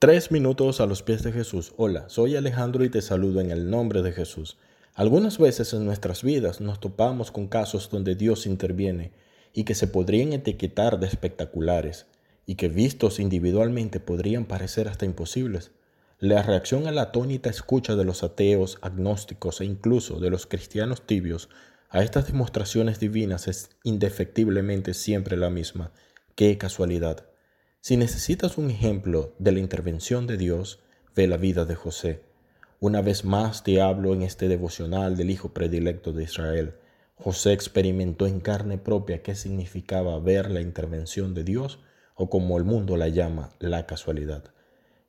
Tres minutos a los pies de Jesús. Hola, soy Alejandro y te saludo en el nombre de Jesús. Algunas veces en nuestras vidas nos topamos con casos donde Dios interviene y que se podrían etiquetar de espectaculares y que vistos individualmente podrían parecer hasta imposibles. La reacción a la atónita escucha de los ateos, agnósticos e incluso de los cristianos tibios a estas demostraciones divinas es indefectiblemente siempre la misma. ¡Qué casualidad! Si necesitas un ejemplo de la intervención de Dios, ve la vida de José. Una vez más te hablo en este devocional del Hijo predilecto de Israel. José experimentó en carne propia qué significaba ver la intervención de Dios o como el mundo la llama, la casualidad.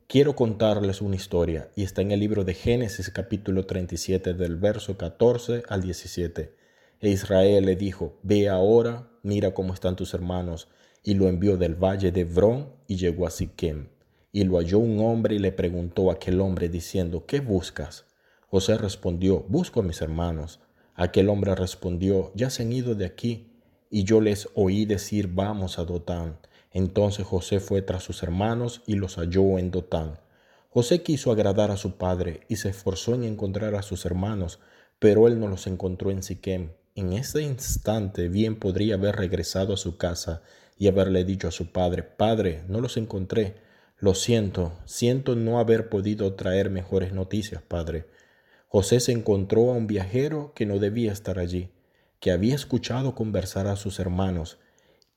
Quiero contarles una historia y está en el libro de Génesis capítulo 37 del verso 14 al 17. E Israel le dijo, ve ahora, mira cómo están tus hermanos y lo envió del valle de Hebrón y llegó a Siquem. Y lo halló un hombre y le preguntó a aquel hombre diciendo, ¿qué buscas? José respondió, busco a mis hermanos. Aquel hombre respondió, ya se han ido de aquí. Y yo les oí decir, vamos a Dotán. Entonces José fue tras sus hermanos y los halló en Dotán. José quiso agradar a su padre y se esforzó en encontrar a sus hermanos, pero él no los encontró en Siquem. En ese instante bien podría haber regresado a su casa y haberle dicho a su padre, Padre, no los encontré. Lo siento, siento no haber podido traer mejores noticias, Padre. José se encontró a un viajero que no debía estar allí, que había escuchado conversar a sus hermanos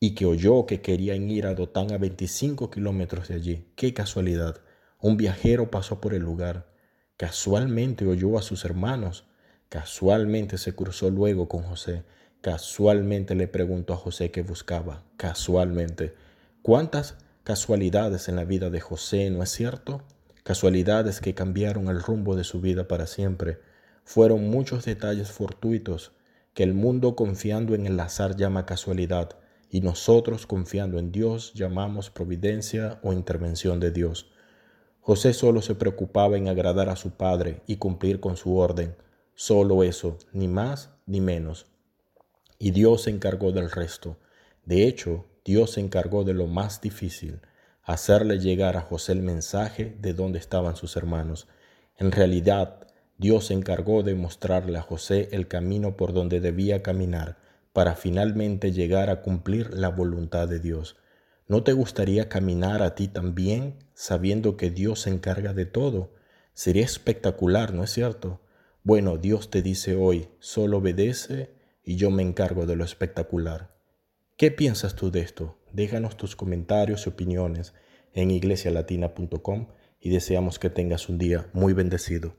y que oyó que querían ir a Dotán a 25 kilómetros de allí. Qué casualidad. Un viajero pasó por el lugar. Casualmente oyó a sus hermanos. Casualmente se cruzó luego con José Casualmente le preguntó a José qué buscaba. Casualmente. ¿Cuántas casualidades en la vida de José, no es cierto? Casualidades que cambiaron el rumbo de su vida para siempre. Fueron muchos detalles fortuitos que el mundo confiando en el azar llama casualidad y nosotros confiando en Dios llamamos providencia o intervención de Dios. José solo se preocupaba en agradar a su padre y cumplir con su orden. Solo eso, ni más ni menos y Dios se encargó del resto. De hecho, Dios se encargó de lo más difícil, hacerle llegar a José el mensaje de dónde estaban sus hermanos. En realidad, Dios se encargó de mostrarle a José el camino por donde debía caminar para finalmente llegar a cumplir la voluntad de Dios. ¿No te gustaría caminar a ti también sabiendo que Dios se encarga de todo? Sería espectacular, ¿no es cierto? Bueno, Dios te dice hoy, solo obedece y yo me encargo de lo espectacular. ¿Qué piensas tú de esto? Déjanos tus comentarios y opiniones en iglesialatina.com y deseamos que tengas un día muy bendecido.